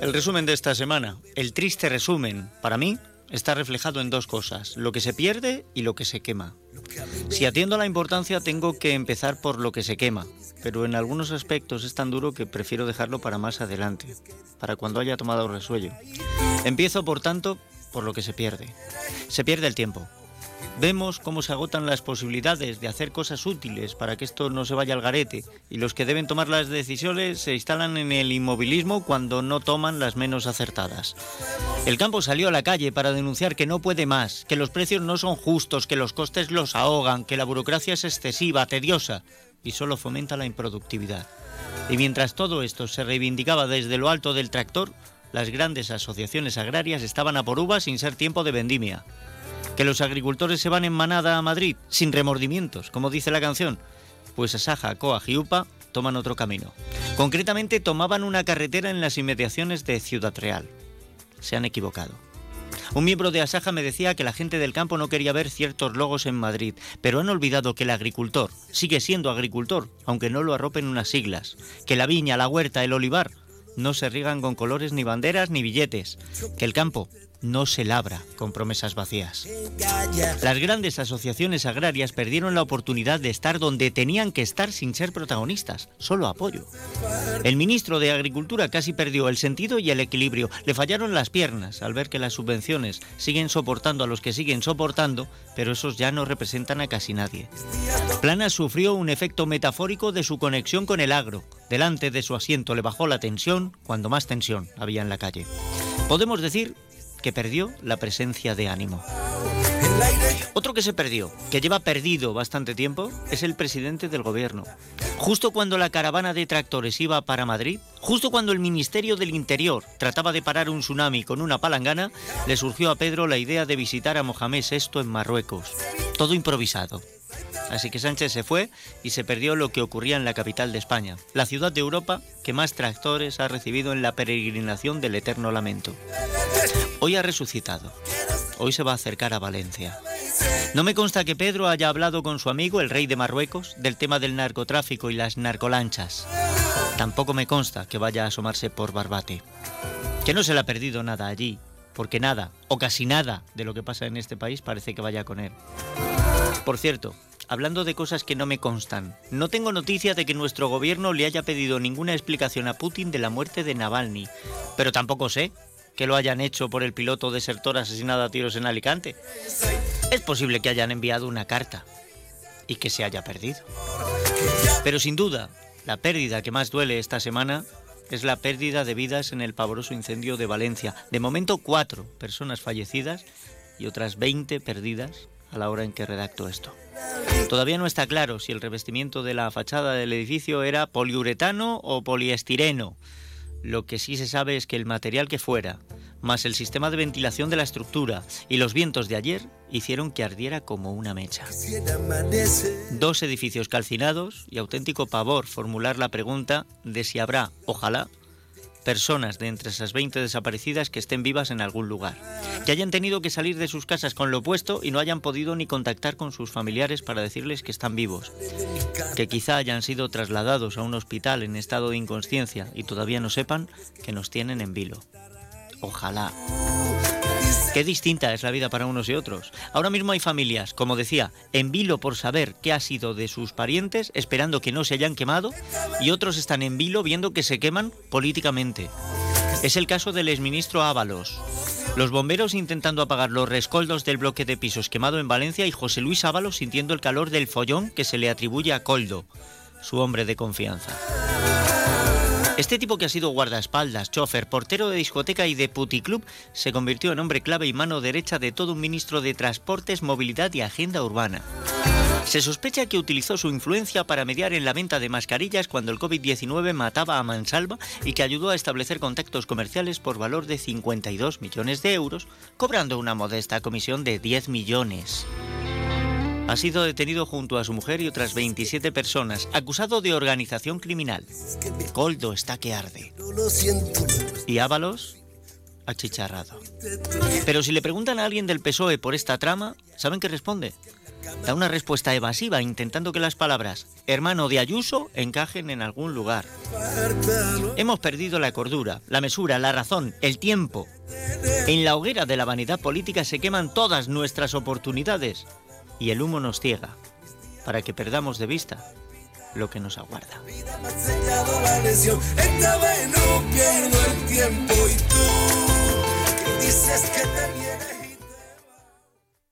El resumen de esta semana, el triste resumen, para mí, está reflejado en dos cosas, lo que se pierde y lo que se quema. Si atiendo la importancia, tengo que empezar por lo que se quema, pero en algunos aspectos es tan duro que prefiero dejarlo para más adelante, para cuando haya tomado resuello. Empiezo, por tanto, por lo que se pierde. Se pierde el tiempo. Vemos cómo se agotan las posibilidades de hacer cosas útiles para que esto no se vaya al garete y los que deben tomar las decisiones se instalan en el inmovilismo cuando no toman las menos acertadas. El campo salió a la calle para denunciar que no puede más, que los precios no son justos, que los costes los ahogan, que la burocracia es excesiva, tediosa y solo fomenta la improductividad. Y mientras todo esto se reivindicaba desde lo alto del tractor, las grandes asociaciones agrarias estaban a por uvas sin ser tiempo de vendimia. Que los agricultores se van en manada a Madrid, sin remordimientos, como dice la canción. Pues Asaja, Coag y UPA toman otro camino. Concretamente tomaban una carretera en las inmediaciones de Ciudad Real. Se han equivocado. Un miembro de Asaja me decía que la gente del campo no quería ver ciertos logos en Madrid, pero han olvidado que el agricultor sigue siendo agricultor, aunque no lo arropen unas siglas, que la viña, la huerta, el olivar no se riegan con colores ni banderas ni billetes, que el campo no se labra con promesas vacías. Las grandes asociaciones agrarias perdieron la oportunidad de estar donde tenían que estar sin ser protagonistas, solo apoyo. El ministro de Agricultura casi perdió el sentido y el equilibrio. Le fallaron las piernas al ver que las subvenciones siguen soportando a los que siguen soportando, pero esos ya no representan a casi nadie. Plana sufrió un efecto metafórico de su conexión con el agro. Delante de su asiento le bajó la tensión cuando más tensión había en la calle. Podemos decir que perdió la presencia de ánimo. Otro que se perdió, que lleva perdido bastante tiempo, es el presidente del gobierno. Justo cuando la caravana de tractores iba para Madrid, justo cuando el Ministerio del Interior trataba de parar un tsunami con una palangana, le surgió a Pedro la idea de visitar a Mohamed VI en Marruecos. Todo improvisado. Así que Sánchez se fue y se perdió lo que ocurría en la capital de España, la ciudad de Europa que más tractores ha recibido en la peregrinación del eterno lamento. Hoy ha resucitado. Hoy se va a acercar a Valencia. No me consta que Pedro haya hablado con su amigo, el rey de Marruecos, del tema del narcotráfico y las narcolanchas. Tampoco me consta que vaya a asomarse por Barbate. Que no se le ha perdido nada allí, porque nada, o casi nada, de lo que pasa en este país parece que vaya con él. Por cierto, hablando de cosas que no me constan, no tengo noticia de que nuestro gobierno le haya pedido ninguna explicación a Putin de la muerte de Navalny, pero tampoco sé que lo hayan hecho por el piloto desertor asesinado a tiros en Alicante. Es posible que hayan enviado una carta y que se haya perdido. Pero sin duda, la pérdida que más duele esta semana es la pérdida de vidas en el pavoroso incendio de Valencia. De momento, cuatro personas fallecidas y otras 20 perdidas a la hora en que redacto esto. Todavía no está claro si el revestimiento de la fachada del edificio era poliuretano o poliestireno. Lo que sí se sabe es que el material que fuera, más el sistema de ventilación de la estructura y los vientos de ayer hicieron que ardiera como una mecha. Dos edificios calcinados y auténtico pavor formular la pregunta de si habrá, ojalá, personas de entre esas 20 desaparecidas que estén vivas en algún lugar, que hayan tenido que salir de sus casas con lo opuesto y no hayan podido ni contactar con sus familiares para decirles que están vivos, que quizá hayan sido trasladados a un hospital en estado de inconsciencia y todavía no sepan que nos tienen en vilo. Ojalá. Qué distinta es la vida para unos y otros. Ahora mismo hay familias, como decía, en vilo por saber qué ha sido de sus parientes, esperando que no se hayan quemado, y otros están en vilo viendo que se queman políticamente. Es el caso del exministro Ábalos. Los bomberos intentando apagar los rescoldos del bloque de pisos quemado en Valencia y José Luis Ábalos sintiendo el calor del follón que se le atribuye a Coldo, su hombre de confianza. Este tipo que ha sido guardaespaldas, chofer, portero de discoteca y de puticlub se convirtió en hombre clave y mano derecha de todo un ministro de Transportes, Movilidad y Agenda Urbana. Se sospecha que utilizó su influencia para mediar en la venta de mascarillas cuando el COVID-19 mataba a mansalva y que ayudó a establecer contactos comerciales por valor de 52 millones de euros, cobrando una modesta comisión de 10 millones. Ha sido detenido junto a su mujer y otras 27 personas, acusado de organización criminal. Coldo está que arde. Y Ábalos, achicharrado. Pero si le preguntan a alguien del PSOE por esta trama, ¿saben qué responde? da una respuesta evasiva intentando que las palabras hermano de Ayuso encajen en algún lugar. Hemos perdido la cordura, la mesura, la razón, el tiempo. En la hoguera de la vanidad política se queman todas nuestras oportunidades y el humo nos ciega para que perdamos de vista lo que nos aguarda.